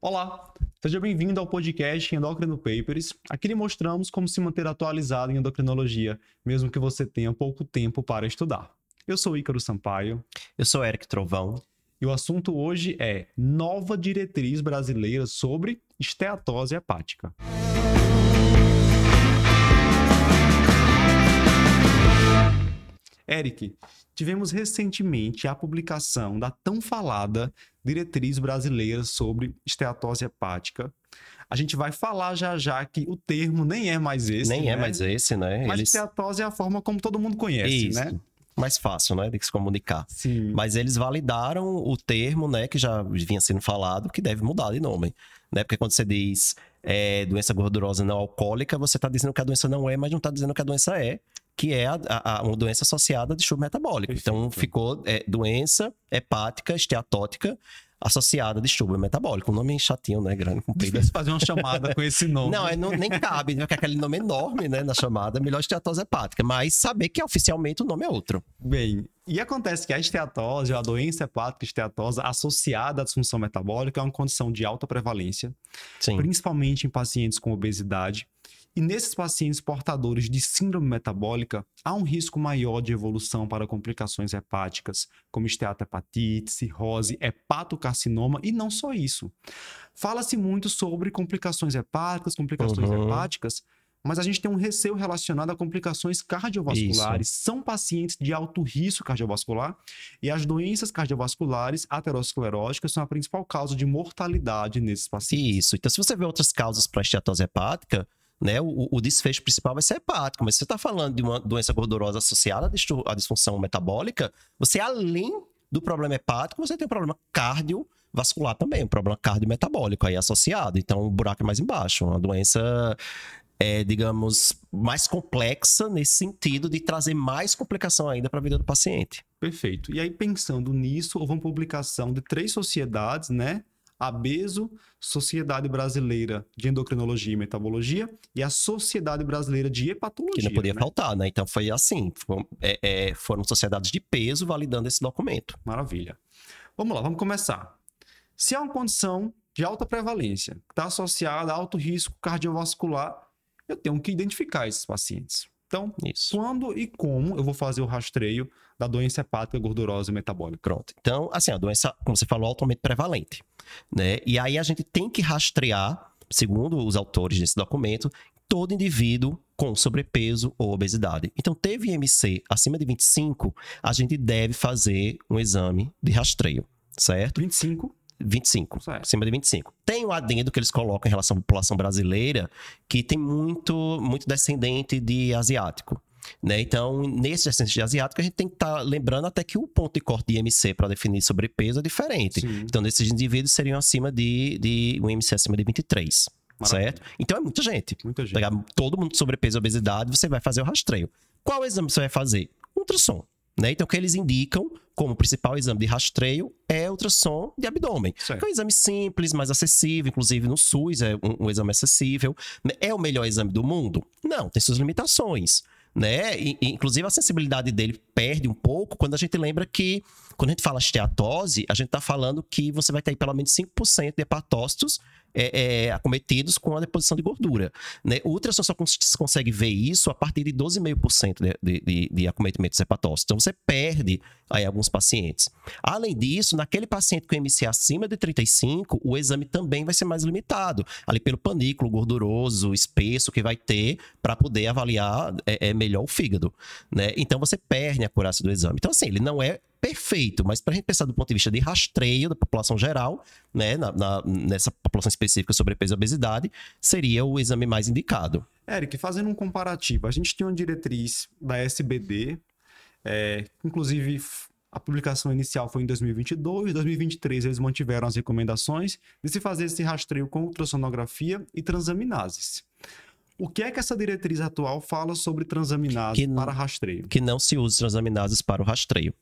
Olá, seja bem-vindo ao podcast Endocrino Papers. Aqui lhe mostramos como se manter atualizado em endocrinologia, mesmo que você tenha pouco tempo para estudar. Eu sou Ícaro Sampaio. Eu sou Eric Trovão. E o assunto hoje é nova diretriz brasileira sobre esteatose hepática. Eric, tivemos recentemente a publicação da tão falada Diretriz Brasileira sobre Esteatose Hepática. A gente vai falar já já que o termo nem é mais esse. Nem né? é mais esse, né? Mas Eles... esteatose é a forma como todo mundo conhece, Isso. né? Mais fácil, né? De se comunicar. Sim. Mas eles validaram o termo, né? Que já vinha sendo falado, que deve mudar de nome. Né? Porque quando você diz é, doença gordurosa não alcoólica, você está dizendo que a doença não é, mas não está dizendo que a doença é. Que é a, a- uma doença associada a distúrbio metabólico. Então, Perfeito. ficou é, doença hepática esteatótica associada a distúrbio metabólico. Um nome chatinho, né? Grande, comprido. Difícil fazer uma chamada com esse nome. Não, é, não, nem cabe, né? Porque aquele nome enorme, né, na chamada, melhor esteatose hepática. Mas saber que oficialmente o nome é outro. Bem, e acontece que a esteatose, ou a doença hepática esteatosa associada à disfunção metabólica, é uma condição de alta prevalência, Sim. principalmente em pacientes com obesidade. E nesses pacientes portadores de síndrome metabólica, há um risco maior de evolução para complicações hepáticas, como esteatohepatite, cirrose, hepatocarcinoma e não só isso. Fala-se muito sobre complicações hepáticas, complicações Uhum. hepáticas, mas a gente tem um receio relacionado a complicações cardiovasculares. São pacientes de alto risco cardiovascular e as doenças cardiovasculares ateroscleróticas são a principal causa de mortalidade nesses pacientes. Isso. Então, se você vê outras causas para esteatose hepática, né, o, o desfecho principal vai ser hepático. Mas se você está falando de uma doença gordurosa associada à disfunção metabólica, você, além do problema hepático, você tem um problema cardiovascular também, um problema cardiometabólico aí associado. Então, o buraco é mais embaixo. Uma doença, é, digamos, mais complexa nesse sentido de trazer mais complicação ainda para a vida do paciente. Perfeito. E aí, pensando nisso, houve uma publicação de três sociedades, né? A BESO, Sociedade Brasileira de Endocrinologia e Metabologia, e a Sociedade Brasileira de Hepatologia. Que não podia né? faltar, né? Então foi assim: foram, é, é, foram sociedades de peso validando esse documento. Maravilha. Vamos lá, vamos começar. Se há uma condição de alta prevalência que está associada a alto risco cardiovascular, eu tenho que identificar esses pacientes. Então, Isso. quando e como eu vou fazer o rastreio da doença hepática gordurosa e metabólica? Pronto. Então, assim, a doença, como você falou, altamente prevalente. Né? E aí a gente tem que rastrear, segundo os autores desse documento, todo indivíduo com sobrepeso ou obesidade. Então, teve IMC acima de 25, a gente deve fazer um exame de rastreio, certo? 25, 25, Certo. acima de 25. Tem o adendo que eles colocam em relação à população brasileira, que tem muito, muito descendente de asiático. Né? Então, nesse descendente de asiático, a gente tem que estar lembrando até que o ponto de corte de IMC para definir sobrepeso é diferente. Sim. Então, nesses indivíduos seriam acima de, de um IMC acima de 23, Maravilha. certo? Então, é muita gente. muita gente. Todo mundo com sobrepeso e obesidade, você vai fazer o rastreio. Qual exame você vai fazer? Ultrassom. Né? Então, o que eles indicam como principal exame de rastreio é ultrassom de abdômen. Certo. É um exame simples, mais acessível, inclusive no SUS é um, um exame acessível. É o melhor exame do mundo? Não, tem suas limitações. Né? E- inclusive a sensibilidade dele perde um pouco quando a gente lembra que, quando a gente fala esteatose, a gente está falando que você vai ter pelo menos 5% de hepatócitos é, é, acometidos com a deposição de gordura. Né? O ultrassom só cons- consegue ver isso a partir de 12,5% de, de, de, acometimentos hepatócitos. Então você perde aí alguns pacientes. Além disso, naquele paciente com MC acima de 35, o exame também vai ser mais limitado, ali pelo panículo gorduroso, espesso que vai ter para poder avaliar é, é, melhor o fígado, né? Então você perde a acurácia do exame. Então assim, ele não é perfeito, mas para a gente pensar do ponto de vista de rastreio da população geral, né, na- na- nessa população específica sobrepeso e obesidade, seria o exame mais indicado. Eric, fazendo um comparativo, a gente tem uma diretriz da SBD, é, inclusive a publicação inicial foi em 2022, em 2023 eles mantiveram as recomendações de se fazer esse rastreio com ultrassonografia e transaminases. O que é que essa diretriz atual fala sobre transaminase Que n- para rastreio? Que não se use transaminases para o rastreio.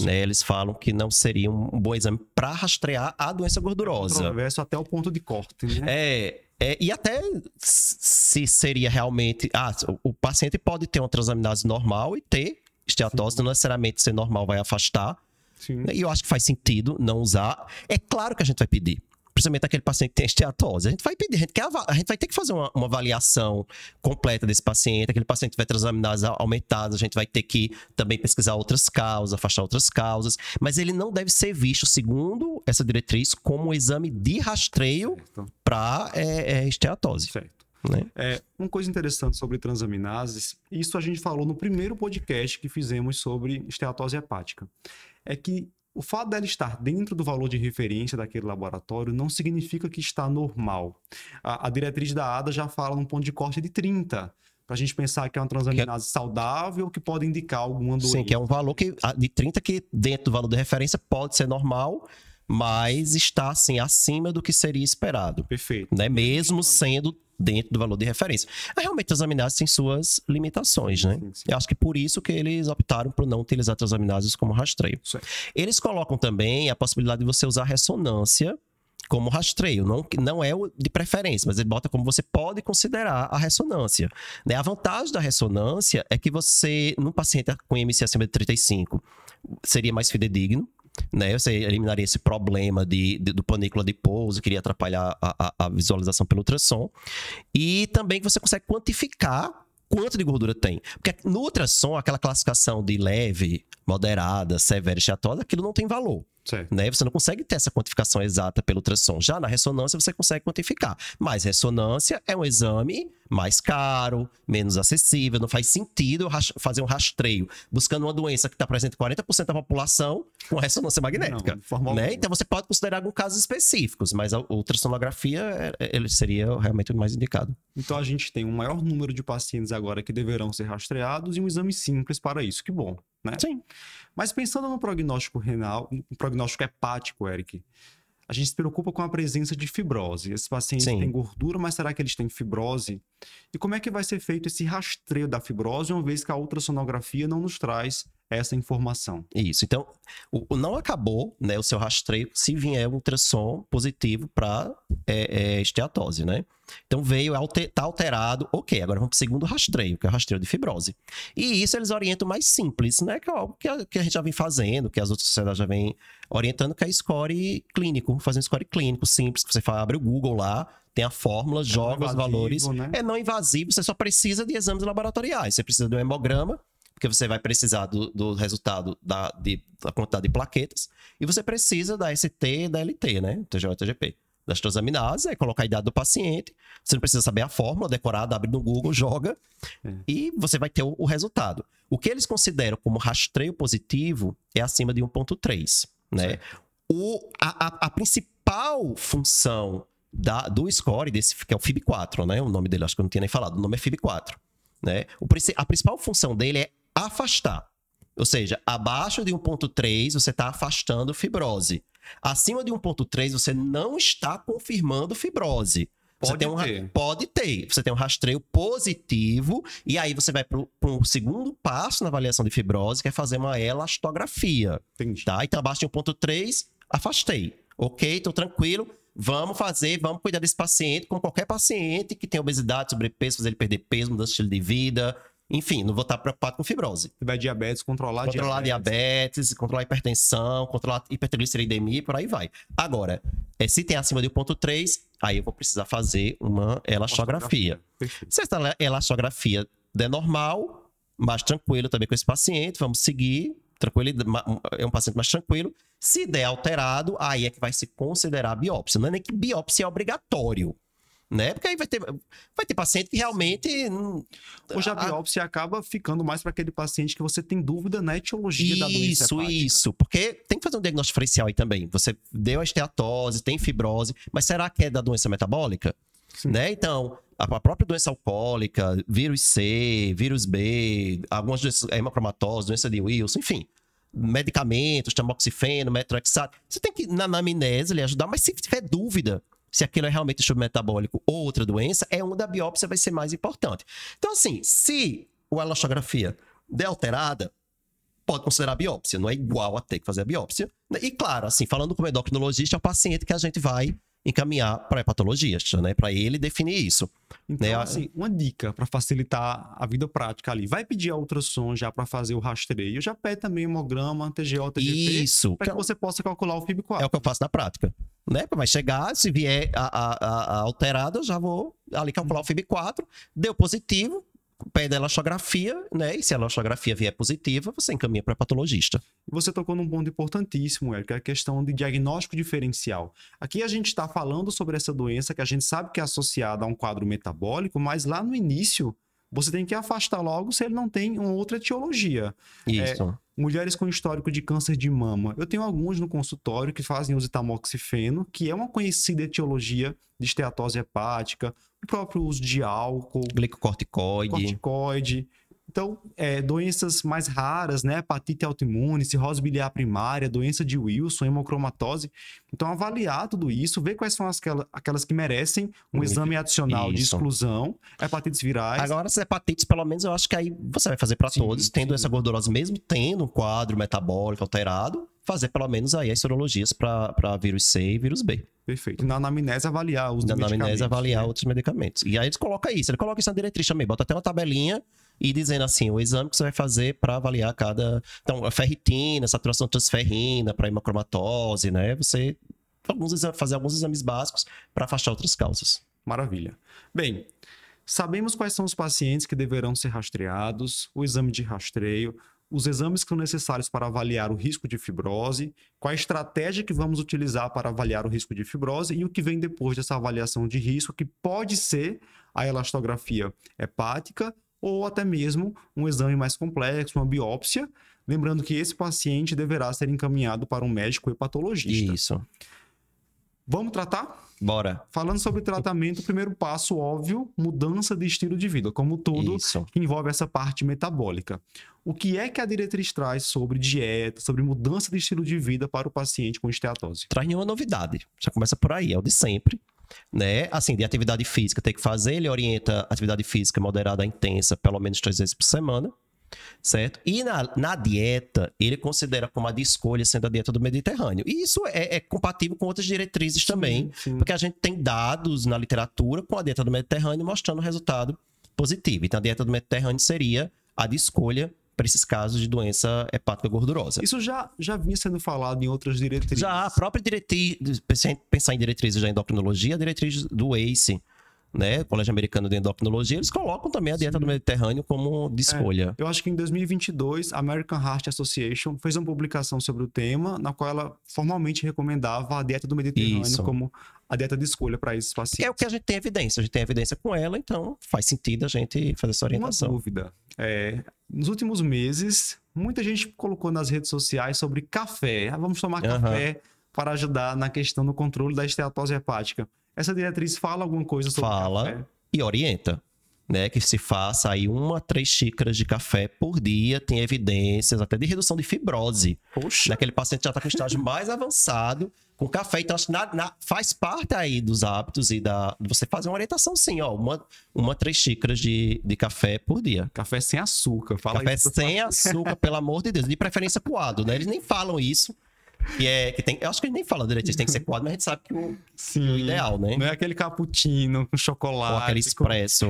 Né, eles falam que não seria um bom exame para rastrear a doença gordurosa. Controverso até o ponto de corte, né? É, é, e até se seria realmente. Ah, o, o paciente pode ter uma transaminase normal e ter esteatose, não necessariamente ser normal vai afastar. Sim. E eu acho que faz sentido não usar. É claro que a gente vai pedir. Principalmente aquele paciente que tem esteatose. A gente vai pedir, a gente, quer, a gente vai ter que fazer uma, uma, avaliação completa desse paciente, aquele paciente que vai ter transaminases aumentadas, a gente vai ter que também pesquisar outras causas, afastar outras causas, mas ele não deve ser visto, segundo essa diretriz, como um exame de rastreio para é, é, esteatose. Certo. Né? É, uma coisa interessante sobre transaminases, isso a gente falou no primeiro podcast que fizemos sobre esteatose hepática, é que o fato dela estar dentro do valor de referência daquele laboratório não significa que está normal. A, a diretriz da ADA já fala num ponto de corte de 30, para a gente pensar que é uma transaminase é... saudável que pode indicar alguma doença. Sim, que é um valor que, de 30 que dentro do valor de referência pode ser normal, mas está assim acima do que seria esperado. Perfeito. Né? Mesmo sendo dentro do valor de referência. Realmente, as transaminases têm suas limitações, né? Sim, sim. Eu acho que por isso que eles optaram por não utilizar transaminases como rastreio. Certo. Eles colocam também a possibilidade de você usar ressonância como rastreio, não, não é de preferência, mas ele bota como você pode considerar a ressonância. Né? A vantagem da ressonância é que você, num paciente com IMC acima de 35, seria mais fidedigno, né? Você eliminaria esse problema de, de do panículo adiposo, que iria atrapalhar a, a, a visualização pelo ultrassom. E também que você consegue quantificar quanto de gordura tem. Porque no ultrassom, aquela classificação de leve, moderada, severa e esteatosa, aquilo não tem valor. Né? Você não consegue ter essa quantificação exata pelo ultrassom. Já na ressonância você consegue quantificar. Mas ressonância é um exame mais caro, menos acessível, não faz sentido fazer um rastreio buscando uma doença que está presente em 40% da população com ressonância magnética. Não, né? Então você pode considerar alguns casos específicos, mas a ultrassonografia é, ele seria realmente o mais indicado. Então a gente tem um maior número de pacientes agora que deverão ser rastreados e um exame simples para isso. Que bom né? Sim. Mas pensando no prognóstico renal, no prognóstico hepático, Eric, a gente se preocupa com a presença de fibrose. Esses pacientes Sim. têm gordura, mas será que eles têm fibrose? E como é que vai ser feito esse rastreio da fibrose, uma vez que a ultrassonografia não nos traz essa informação? Isso. Então, o, o não acabou né, o seu rastreio se vier um ultrassom positivo para é, é, esteatose, né? Então veio, alter, tá alterado, ok, agora vamos para o segundo rastreio, que é o rastreio de fibrose. E isso eles orientam mais simples, né? Que é algo que a, que a gente já vem fazendo, que as outras sociedades já vêm orientando, que é score clínico, fazer um score clínico simples, que você fala, abre o Google lá, tem a fórmula, é joga os valores. Né? É não invasivo, você só precisa de exames laboratoriais. Você precisa de um hemograma, porque você vai precisar do, do resultado da, de, da quantidade de plaquetas, e você precisa da ST e da LT, né? TGO e TGP das transaminases, é colocar a idade do paciente. Você não precisa saber a fórmula decorada, abre no Google, joga é. e você vai ter o, o, resultado. O que eles consideram como rastreio positivo é acima de 1.3, né? O, a, a, a, principal função da, do score, desse, que é o FIB4, né? O nome dele, acho que eu não tinha nem falado, o nome é FIB4. Né? O, a principal função dele é afastar. Ou seja, abaixo de 1.3 você está afastando fibrose. Acima de 1,3, você não está confirmando fibrose. Pode ter, um, ter. Pode ter. Você tem um rastreio positivo, e aí você vai para um segundo passo na avaliação de fibrose, que é fazer uma elastografia. Entendi. Tá? Então, abaixo de 1,3, afastei. Ok, estou tranquilo. Vamos fazer, vamos cuidar desse paciente, como qualquer paciente que tem obesidade, sobrepeso, fazer ele perder peso, mudança de estilo de vida, enfim, não vou estar preocupado com fibrose. Se tiver diabetes, controlar, controlar diabetes. diabetes. controlar hipertensão, controlar hipertrigliceridemia, por aí vai. Agora, é, se tem acima de 1.3, aí eu vou precisar fazer uma elastografia. Se essa elastografia der normal, mais tranquilo também com esse paciente, vamos seguir, tranquilo, é um paciente mais tranquilo. Se der alterado, aí é que vai se considerar biópsia. Não é nem que biópsia é obrigatório né? Porque aí vai ter, vai ter paciente que realmente. Hoje a biópsia a... acaba ficando mais para aquele paciente que você tem dúvida na etiologia isso, da doença. Isso, isso. Porque tem que fazer um diagnóstico diferencial aí também. Você deu a esteatose, tem fibrose, mas será que é da doença metabólica? Né? Então, a própria doença alcoólica, vírus C, vírus B, algumas doenças, hemocromatose, doença de Wilson, enfim medicamentos, tamoxifeno, metrexato. Você tem que, na anamnese, lhe ajudar, mas se tiver dúvida, se aquilo é realmente estudo metabólico ou outra doença, é onde a biópsia vai ser mais importante. Então, assim, se a elastografia der alterada, pode considerar a biópsia, não é igual a ter que fazer a biópsia. E claro, assim, falando como endocrinologista, é o paciente que a gente vai encaminhar para hepatologista, né? Para ele definir isso. Então, né? assim, uma dica para facilitar a vida prática ali. Vai pedir a ultrassom já para fazer o rastreio. Já pede também hemograma, TGO, TGP. Isso. Para que você possa calcular o FIB4. É o que eu faço na prática. Né? Vai chegar, se vier a, a, a, a alterada, eu já vou ali calcular o FIB4. Deu positivo, pede a elastografia, né? E se a elastografia vier positiva, você encaminha para patologista. Você tocou num ponto importantíssimo, Eric, que é a questão de diagnóstico diferencial. Aqui a gente está falando sobre essa doença que a gente sabe que é associada a um quadro metabólico, mas lá no início você tem que afastar logo se ele não tem uma outra etiologia. Isso. É, mulheres com histórico de câncer de mama. Eu tenho alguns no consultório que fazem uso de tamoxifeno, que é uma conhecida etiologia de esteatose hepática, o próprio uso de álcool, glicocorticoide. corticoide. Então, é, doenças mais raras, né? Hepatite autoimune, cirrose biliar primária, doença de Wilson, hemocromatose. Então, avaliar tudo isso, ver quais são aquelas, aquelas que merecem um exame adicional de Isso. exclusão, hepatites virais. Agora, as hepatites, pelo menos, eu acho que aí você vai fazer para todos, tendo sim. essa gordurosa, mesmo tendo um quadro metabólico alterado, fazer pelo menos aí as sorologias para vírus C e vírus B. Perfeito. E na anamnese, avaliar os Na anamnese, avaliar né? outros medicamentos. E aí eles colocam isso, ele coloca isso na diretriz também, bota até uma tabelinha e dizendo assim, o exame que você vai fazer para avaliar cada. Então, a ferritina, saturação de transferrina, para hemocromatose, né? Você alguns exa- fazer alguns exames básicos para afastar outras causas. Maravilha. Bem, sabemos quais são os pacientes que deverão ser rastreados, o exame de rastreio, os exames que são necessários para avaliar o risco de fibrose, qual a estratégia que vamos utilizar para avaliar o risco de fibrose e o que vem depois dessa avaliação de risco, que pode ser a elastografia hepática ou até mesmo um exame mais complexo, uma biópsia. Lembrando que esse paciente deverá ser encaminhado para um médico hepatologista. Isso. Vamos tratar? Bora. Falando sobre tratamento, o primeiro passo, óbvio, mudança de estilo de vida, como tudo Isso. que envolve essa parte metabólica. O que é que a diretriz traz sobre dieta, sobre mudança de estilo de vida para o paciente com esteatose? traz nenhuma novidade. Já começa por aí, é o de sempre. Né? Assim, de atividade física tem que fazer, ele orienta atividade física moderada a intensa, pelo menos três vezes por semana. Certo? E na, na dieta, ele considera como a de escolha sendo a dieta do Mediterrâneo. E isso é, é compatível com outras diretrizes também, sim. porque a gente tem dados na literatura com a dieta do Mediterrâneo mostrando resultado positivo. Então, a dieta do Mediterrâneo seria a de escolha para esses casos de doença hepática gordurosa. Isso já, já vinha sendo falado em outras diretrizes. Já a própria diretriz, pensar- em diretrizes da endocrinologia, a diretriz do ACE, né, Colégio Americano de Endocrinologia, eles colocam também a dieta do Mediterrâneo como de escolha. Eu acho que em 2022, a American Heart Association fez uma publicação sobre o tema, na qual ela formalmente recomendava a dieta do Mediterrâneo Isso. como a dieta de escolha para esses pacientes. Que é o que a gente tem evidência. A gente tem evidência com ela, então faz sentido a gente fazer essa Uma orientação. dúvida. É, nos últimos meses, muita gente colocou nas redes sociais sobre café. Ah, vamos tomar Aham. café para ajudar na questão do controle da esteatose hepática. Essa diretriz fala alguma coisa sobre Fala. café? E orienta. Né, que se faça aí uma três xícaras de café por dia, tem evidências até de redução de fibrose. Poxa, Naquele paciente que já está com estágio mais avançado, com café. Então, acho que na- na- faz parte aí dos hábitos e da. Você fazer uma orientação, sim, ó. Uma, uma três xícaras de, de café por dia. café sem açúcar. Fala café sem açúcar, pelo amor de Deus. De preferência coado, né? Eles nem falam isso. Que é, que tem, eu acho que eles nem falam direito, tem que ser coado, mas a gente sabe que o, Sim. o ideal, né? Não é aquele cappuccino com chocolate. Ou aquele com- expresso.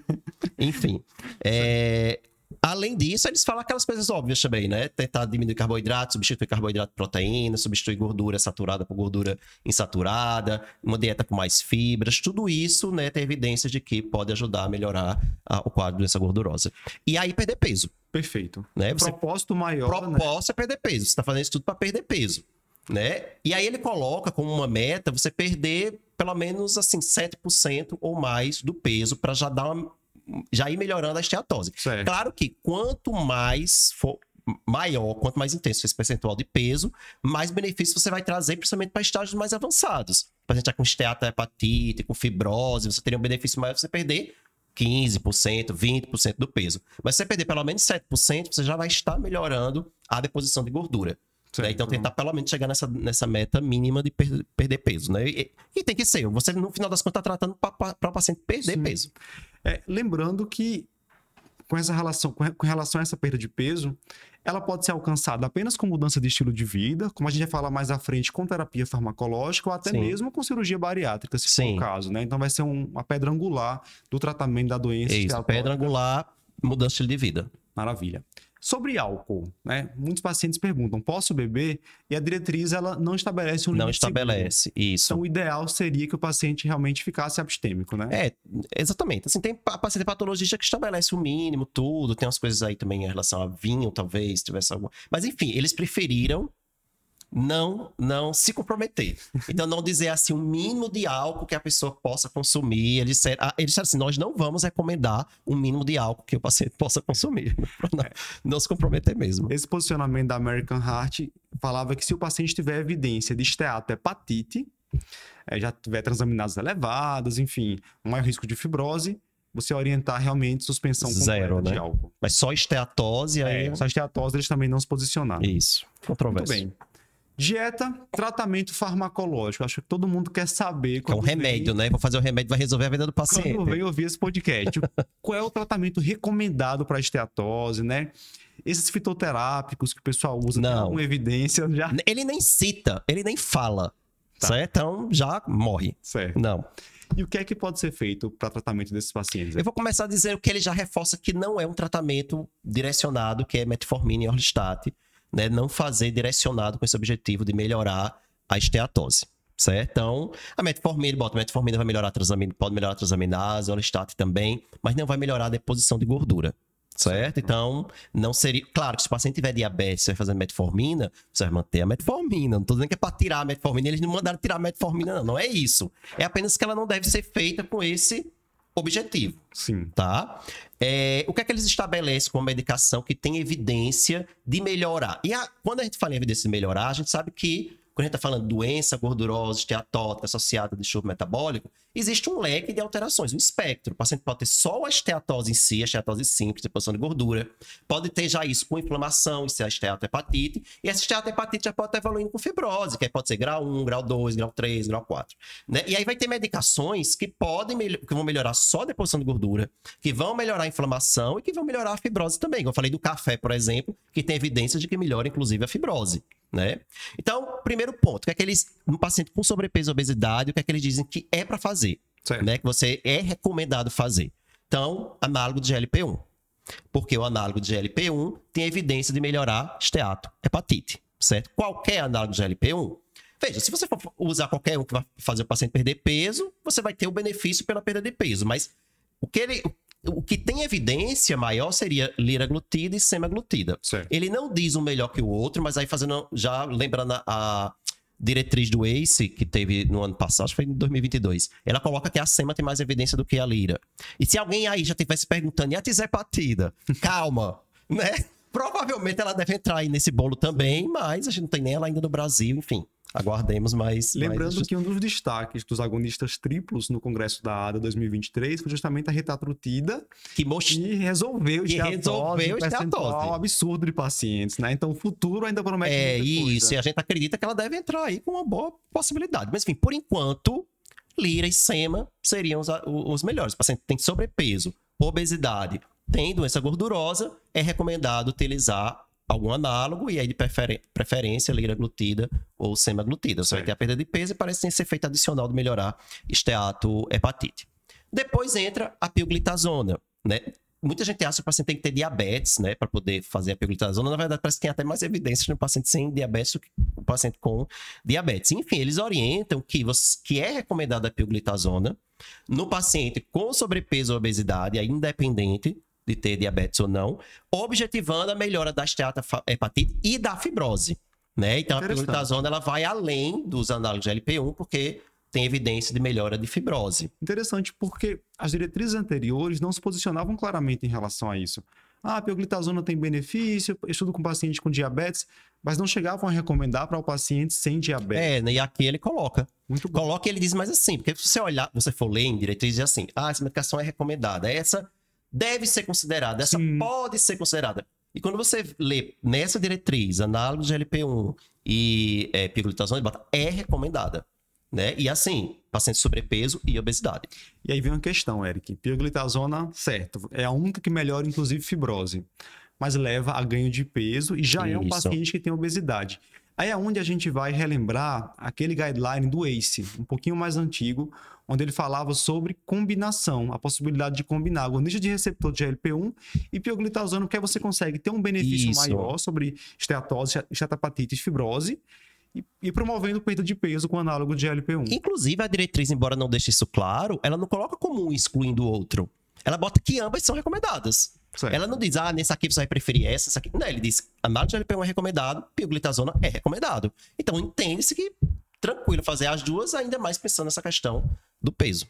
Enfim. É, além disso, eles falam aquelas coisas óbvias também, né? Tentar diminuir carboidrato, substituir carboidrato por proteína, substituir gordura saturada por gordura insaturada, uma dieta com mais fibras. Tudo isso, né, tem evidências de que pode ajudar a melhorar a- o quadro dessa gordurosa. E aí, perder peso, Perfeito. né? Você propósito maior, né? proposta é perder peso. Você está fazendo isso tudo para perder peso, né? E aí ele coloca como uma meta você perder pelo menos assim 7% ou mais do peso para já dar uma, já ir melhorando a esteatose. Certo. Claro que quanto mais for maior, quanto mais intenso esse percentual de peso, mais benefício você vai trazer, principalmente para estágios mais avançados. Para gente com esteatohepatite, com fibrose, você teria um benefício maior você perder 15%, 20% do peso. Mas se você perder pelo menos 7%, você já vai estar melhorando a deposição de gordura. Né? Então, tentar pelo menos chegar nessa, nessa meta mínima de per- perder peso. Né? E, e tem que ser. Você, no final das contas, está tratando para o paciente perder Sim. peso. É, lembrando que com essa relação, com, relação a essa perda de peso, ela pode ser alcançada apenas com mudança de estilo de vida, como a gente vai falar mais à frente, com terapia farmacológica ou até Sim. mesmo com cirurgia bariátrica, se for Sim. o caso, né? Então vai ser um- uma pedra angular do tratamento da doença. É isso, esteatose. pedra angular, mudança de estilo de vida. Maravilha. Sobre álcool, né? Muitos pacientes perguntam: posso beber? E a diretriz ela não estabelece um Não limite seguro. estabelece. Isso. Então, o ideal seria que o paciente realmente ficasse abstêmico, né? É, exatamente. Assim, tem pa- paciente patologista que estabelece o mínimo, tudo. Tem umas coisas aí também em relação a vinho, talvez, tivesse alguma. Mas enfim, eles preferiram não não se comprometer. Então, não dizer assim o mínimo de álcool que a pessoa possa consumir. Eles disseram, ah, eles disseram assim: nós não vamos recomendar o mínimo de álcool que o paciente possa consumir. Não, não se comprometer mesmo. Esse posicionamento da American Heart falava que se o paciente tiver evidência de esteatohepatite, eh, já tiver transaminases elevadas, enfim, um maior risco de fibrose, você orientar realmente suspensão Zero, completa de né? álcool. Mas só esteatose aí. É, só esteatose eles também não se posicionaram. Isso. Muito Controverso. bem. Dieta, tratamento farmacológico. Acho que todo mundo quer saber. É um quando vem- remédio, né? Vou fazer o remédio, vai resolver a vida do paciente. Quando vem ouvir esse podcast, qual é o tratamento recomendado para esteatose, né? Esses fitoterápicos que o pessoal usa, tem Não. alguma evidência já? Ele nem cita, ele nem fala. Tá. Certo? Então já morre. Certo. Não. E o que é que pode ser feito para tratamento desses pacientes? Eu vou começar dizendo que ele já reforça que não é um tratamento direcionado, que é metformina e orlistat, né? Não fazer direcionado com esse objetivo de melhorar a esteatose. Certo? Então, a metformina, ele bota metformina vai melhorar a transamina, pode melhorar a transaminase, orlistat também, mas não vai melhorar a deposição de gordura. Certo? Então, não seria. Claro que se o paciente tiver diabetes, você vai fazer metformina, você vai manter a metformina. Não tô dizendo que é para tirar a metformina, eles não mandaram tirar a metformina, não. Não é isso. É apenas que ela não deve ser feita com esse objetivo Sim. tá? É, o que é que eles estabelecem como medicação que tem evidência de melhorar? E a- quando a gente fala em evidência de melhorar, a gente sabe que, quando a gente está falando de doença gordurosa, esteatótica associada a distúrbio metabólico, existe um leque de alterações, um espectro. O paciente pode ter só a esteatose em si, a esteatose simples, deposição de gordura. Pode ter já isso com inflamação, isso é a esteatohepatite. E essa esteatohepatite já pode estar evoluindo com fibrose, que aí pode ser grau 1, grau 2, grau 3, grau 4. né? E aí vai ter medicações que podem que vão melhorar só a deposição de gordura, que vão melhorar a inflamação e que vão melhorar a fibrose também. Eu falei do café, por exemplo, que tem evidência de que melhora, inclusive, a fibrose. Né? Então, primeiro ponto, o que é que eles, um paciente com sobrepeso e obesidade, o que é que eles dizem que é para fazer, Certo. né? Que você é recomendado fazer. Então, análogo de GLP-1. Porque o análogo de GLP-1 tem evidência de melhorar esteato, hepatite, certo? Qualquer análogo de GLP-1 Veja, se você for usar qualquer um que vai fazer o paciente perder peso, você vai ter o benefício pela perda de peso. Mas o que, ele, o que tem evidência maior seria liraglutida e semaglutida. Certo. Ele não diz um melhor que o outro, mas aí fazendo, já lembrando a, a diretriz do ACE, que teve no ano passado, acho que foi em 2022, ela coloca que a sema tem mais evidência do que a lira. E se alguém aí já estivesse perguntando, e a tizepatida? Calma, né? Provavelmente ela deve entrar aí nesse bolo também, mas a gente não tem nem ela ainda no Brasil, enfim. Aguardemos mais. Lembrando mais... que um dos destaques dos agonistas triplos no Congresso da ADA 2023 foi justamente a retatrutida que mostrou e resolveu Que resolveu um percentual esteatose. absurdo de pacientes, né? Então o futuro ainda promete É isso, e a gente acredita que ela deve entrar aí com uma boa possibilidade. Mas enfim, por enquanto, Lira e Sema seriam os, os melhores. O paciente tem sobrepeso, obesidade, tem doença gordurosa, é recomendado utilizar algum análogo, e aí de preferência, liraglutida ou semaglutida. Você vai ter a perda de peso e parece ter esse efeito adicional de melhorar esteatohepatite. Depois entra a pioglitazona, né? Muita gente acha que o paciente tem que ter diabetes, né, para poder fazer a pioglitazona. Na verdade, parece que tem até mais evidências no paciente sem diabetes do que o paciente com diabetes. Enfim, eles orientam que, você- que é recomendada a pioglitazona no paciente com sobrepeso ou obesidade, aí independente de ter diabetes ou não, objetivando a melhora da esteatohepatite e da fibrose. Né? Então, a pioglitazona ela vai além dos análogos de LP1, porque tem evidência de melhora de fibrose. Interessante porque as diretrizes anteriores não se posicionavam claramente em relação a isso. Ah, a pioglitazona tem benefício, estudo com paciente com diabetes, mas não chegavam a recomendar para o paciente sem diabetes. É, né? e aqui ele coloca. Muito bom. Coloca e ele diz mais assim, porque se você olhar, você for ler em diretriz, diz assim: ah, essa medicação é recomendada, essa deve ser considerada, essa Sim. pode ser considerada. E quando você lê nessa diretriz, análogo de LP1 e é, bota é recomendada. né? E assim, pacientes sobrepeso e obesidade. E aí vem uma questão, Eric. Pioglitazona, certo, é a única que melhora, inclusive, fibrose, mas leva a ganho de peso e já é um Isso. paciente que tem obesidade. Aí é onde a gente vai relembrar aquele guideline do ACE, um pouquinho mais antigo, onde ele falava sobre combinação, a possibilidade de combinar agonista de receptor de GLP-1 e pioglitazona, porque aí você consegue ter um benefício Isso. maior sobre esteatose, esteatopatite e fibrose e, e promovendo perda de peso com análogo de GLP-1. Inclusive, a diretriz, embora não deixe isso claro, ela não coloca como um excluindo o outro. Ela bota que ambas são recomendadas. Certo. Ela não diz, ah, nesse aqui você vai preferir essa, essa aqui. Não, ele diz, análise de LP1 é recomendado, pioglitazona é recomendado. Então, entende-se que tranquilo fazer as duas, ainda mais pensando nessa questão do peso.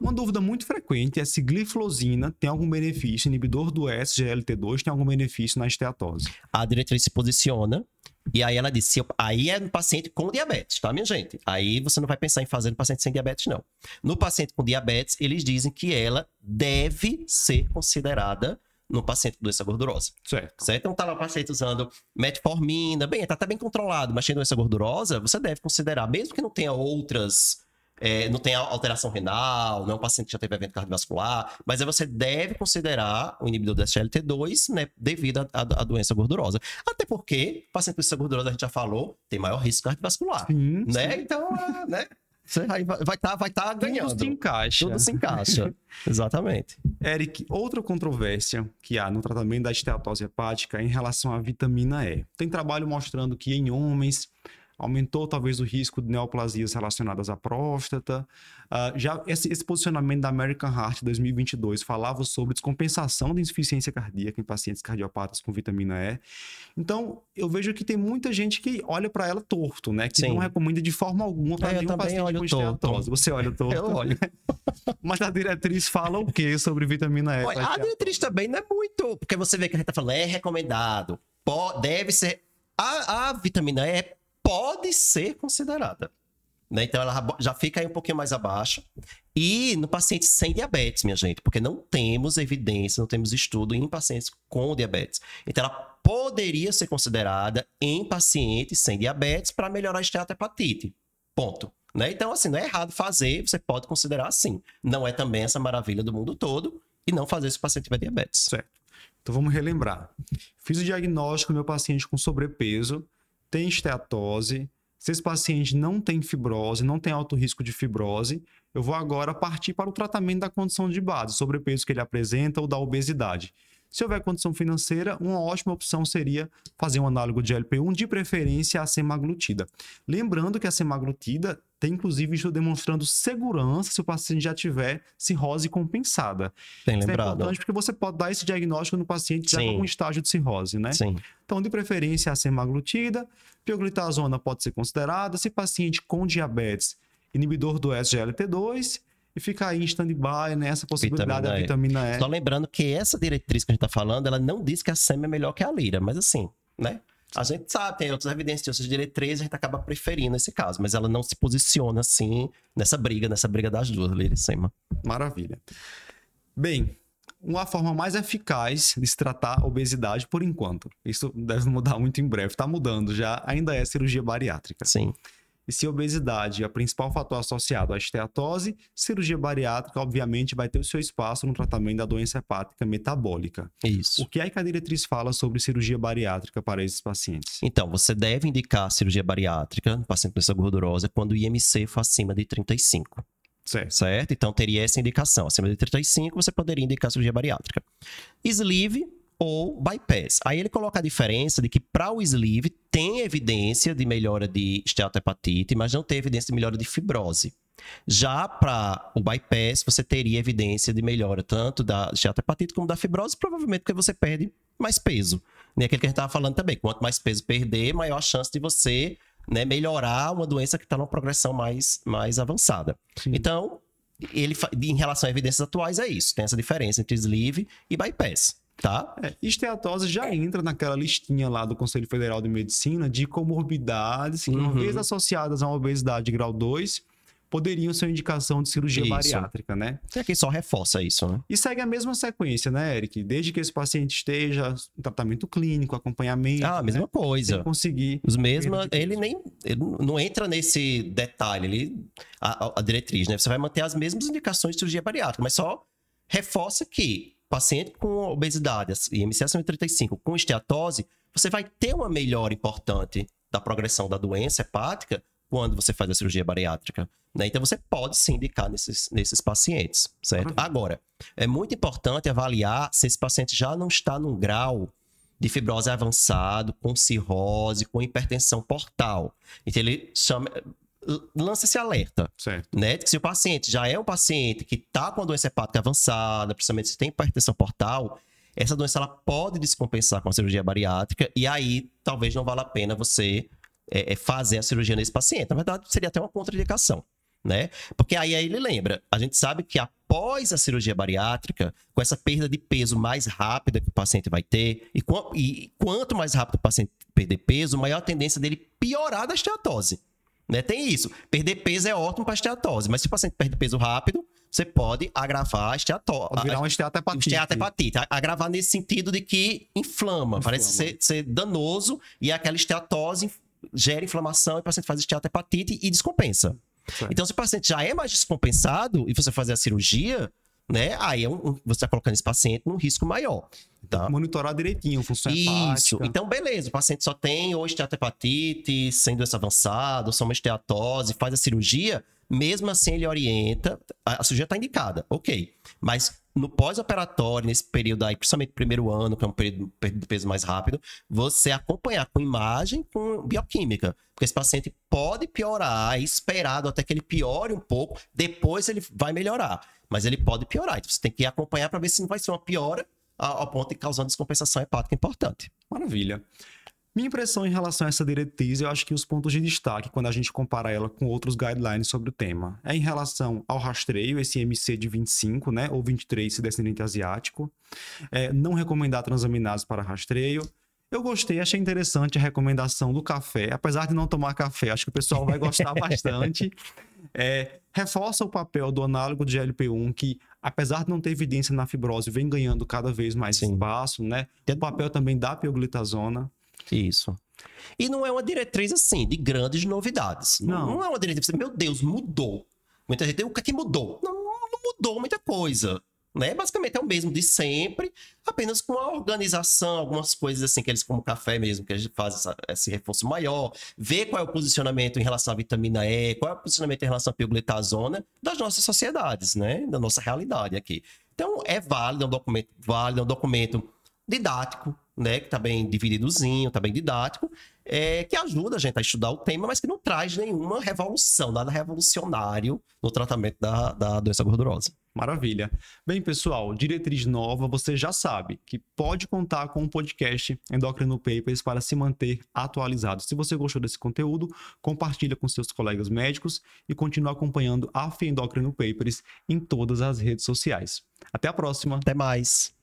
Uma dúvida muito frequente é se gliflozina tem algum benefício, inibidor do SGLT2 tem algum benefício na esteatose. A diretriz se posiciona e aí ela diz, se eu- aí é no paciente com diabetes, tá, minha gente? Aí você não vai pensar em fazer no paciente sem diabetes, não. No paciente com diabetes, eles dizem que ela deve ser considerada no paciente com doença gordurosa. Certo. Certo? Então tá lá o paciente usando metformina, bem, tá até bem controlado, mas tem doença gordurosa, você deve considerar, mesmo que não tenha outras, é, não tenha alteração renal, não é um paciente que já teve evento cardiovascular, mas aí você deve considerar o inibidor do SGLT2, né, devido à- doença gordurosa. Até porque, o paciente com doença gordurosa, a gente já falou, tem maior risco cardiovascular. Sim, Né? Então, ah, né? Vai estar tá, vai tá ganhando. Tudo se encaixa. Tudo se encaixa. Exatamente. Eric, outra controvérsia que há no tratamento da esteatose hepática é em relação à vitamina E. Tem trabalho mostrando que em homens aumentou talvez o risco de neoplasias relacionadas à próstata. Ah, já esse, esse posicionamento da American Heart 2022 falava sobre descompensação de insuficiência cardíaca em pacientes cardiopatas com vitamina E. Então, eu vejo que tem muita gente que olha para ela torto, né? Que Sim. não recomenda de forma alguma para É, nenhum paciente com esteatose. Você olha torto. Eu olho. Mas a diretriz fala o que sobre vitamina E? Olha, a diretriz também não é muito. Porque você vê que a gente tá falando, é recomendado. po- deve ser. A, a vitamina E pode ser considerada. Né? Então ela já fica aí um pouquinho mais abaixo. E no paciente sem diabetes, minha gente, porque não temos evidência, não temos estudo em pacientes com diabetes. Então ela poderia ser considerada em pacientes sem diabetes para melhorar a esteatohepatite. Ponto. Né? Então, assim, não é errado fazer, você pode considerar assim. Não é também essa maravilha do mundo todo e não fazer se o paciente tiver diabetes. Certo. Então vamos relembrar. Fiz o diagnóstico do meu paciente com sobrepeso, tem esteatose. Se esse paciente não tem fibrose, não tem alto risco de fibrose, eu vou agora partir para o tratamento da condição de base, sobrepeso que ele apresenta ou da obesidade. Se houver condição financeira, uma ótima opção seria fazer um análogo de LP1, de preferência a semaglutida. Lembrando que a semaglutida tem inclusive estudo demonstrando segurança se o paciente já tiver cirrose compensada. Bem Isso é lembrado. importante porque você pode dar esse diagnóstico no paciente já Sim. com estágio de cirrose, né? Sim. Então, de preferência, a semaglutida, pioglitazona pode ser considerada. Se paciente com diabetes, inibidor do SGLT2 e fica aí em stand-by nessa possibilidade da Vitamina vitamina E. Só lembrando que essa diretriz que a gente tá falando, ela não diz que a SEM é melhor que a Lira, mas assim, né? A gente sabe, tem outras evidências, tem outras diretrizes, a gente acaba preferindo esse caso, mas ela não se posiciona assim nessa briga, nessa briga das duas, Lira e Sema. Maravilha. Bem, uma forma mais eficaz de se tratar a obesidade por enquanto. Isso deve mudar muito em breve. Está mudando já. Ainda é cirurgia bariátrica. Sim. E se a obesidade é o principal fator associado à esteatose, cirurgia bariátrica, obviamente, vai ter o seu espaço no tratamento da doença hepática metabólica. Isso. O que é que a diretriz fala sobre cirurgia bariátrica para esses pacientes? Então, você deve indicar cirurgia bariátrica no paciente com doença gordurosa quando o IMC for acima de 35. Certo. certo? Então teria essa indicação. Acima de 35, você poderia indicar cirurgia bariátrica. Sleeve ou bypass. Aí ele coloca a diferença de que para o sleeve tem evidência de melhora de esteatohepatite, mas não tem evidência de melhora de fibrose. Já para o bypass, você teria evidência de melhora tanto da esteatohepatite como da fibrose, provavelmente porque você perde mais peso. Né? Aquilo que a gente estava falando também. Quanto mais peso perder, maior a chance de você né, melhorar uma doença que está numa progressão mais, mais avançada. Sim. Então, ele, em relação a evidências atuais, é isso. Tem essa diferença entre sleeve e bypass, tá? É, esteatose já entra naquela listinha lá do Conselho Federal de Medicina de comorbidades que, uma Uhum. vez associadas a uma obesidade de grau 2, poderiam ser uma indicação de cirurgia Isso. bariátrica, né? E aqui só reforça isso, né? E segue a mesma sequência, né, Eric? Desde que esse paciente esteja em tratamento clínico, acompanhamento. Ah, a né? mesma Sem coisa. conseguir. Os mesmos, ele nem ele não entra nesse detalhe, ele, a, a- a diretriz, né? Você vai manter as mesmas indicações de cirurgia bariátrica, mas só reforça que paciente com obesidade, IMC acima de 35, com esteatose, você vai ter uma melhora importante da progressão da doença hepática quando você faz a cirurgia bariátrica. Né? Então você pode se indicar nesses, nesses pacientes, certo? Maravilha. Agora, é muito importante avaliar se esse paciente já não está num grau de fibrose avançado, com cirrose, com hipertensão portal. Então ele chama, lança esse alerta, Certo. né? Se o paciente já é um paciente que está com a doença hepática avançada, principalmente se tem hipertensão portal, essa doença ela pode descompensar com a cirurgia bariátrica e aí talvez não valha a pena você é, é, fazer a cirurgia nesse paciente. Na verdade, seria até uma contraindicação, né? Porque aí, aí ele lembra, a gente sabe que após a cirurgia bariátrica, com essa perda de peso mais rápida que o paciente vai ter, e, e quanto mais rápido o paciente perder peso, maior a tendência dele piorar da esteatose. Né? Tem isso. Perder peso é ótimo para esteatose, mas se o paciente perde peso rápido, você pode agravar a esteatose. Pode virar uma. Esteatohepatite. A- Agravar nesse sentido de que inflama. Parece ser, ser danoso e aquela esteatose gera inflamação e o paciente faz esteatohepatite e descompensa. Certo. Então, se o paciente já é mais descompensado e você fazer a cirurgia, né? Aí é um- você está colocando esse paciente num risco maior. Tá? Monitorar direitinho a função Isso. hepática. Então, beleza. O paciente só tem ou esteatohepatite, sem doença avançada, ou só uma esteatose, faz a cirurgia, mesmo assim ele orienta. A, cirurgia está indicada, ok. Mas no pós-operatório, nesse período aí, principalmente primeiro ano, que é um período de peso mais rápido, você acompanhar com imagem, com bioquímica. Porque esse paciente pode piorar, é esperado até que ele piore um pouco, depois ele vai melhorar. Mas ele pode piorar. Então você tem que acompanhar para ver se não vai ser uma piora ao ponto de causar descompensação hepática importante. Maravilha. Minha impressão em relação a essa diretriz, eu acho que os pontos de destaque, quando a gente compara ela com outros guidelines sobre o tema, é em relação ao rastreio, esse MC de 25, né, ou 23 se descendente asiático, é, não recomendar transaminases para rastreio. Eu gostei, achei interessante a recomendação do café, apesar de não tomar café, acho que o pessoal vai gostar bastante. É, reforça o papel do análogo de GLP-1, que apesar de não ter evidência na fibrose, vem ganhando cada vez mais Sim. espaço, né? O papel também da pioglitazona. Isso. E não é uma diretriz assim, de grandes novidades. Não, Não. é uma diretriz, meu Deus, mudou. Muita gente, o que é que mudou? Não, não mudou muita coisa. Né? Basicamente é o mesmo de sempre, apenas com a organização, algumas coisas assim que eles, como café mesmo, que a gente faz esse reforço maior, ver qual é o posicionamento em relação à vitamina E, qual é o posicionamento em relação à pioglitazona das nossas sociedades, né? Da nossa realidade aqui. Então é válido, é um documento válido, é um documento didático, né? Que tá bem divididozinho, tá bem didático, é, que ajuda a gente a estudar o tema, mas que não traz nenhuma revolução, nada revolucionário no tratamento da, da doença gordurosa. Maravilha. Bem, pessoal, diretriz nova, você já sabe que pode contar com o podcast Endocrino Papers para se manter atualizado. Se você gostou desse conteúdo, compartilha com seus colegas médicos e continue acompanhando a FE Endocrino Papers em todas as redes sociais. Até a próxima! Até mais!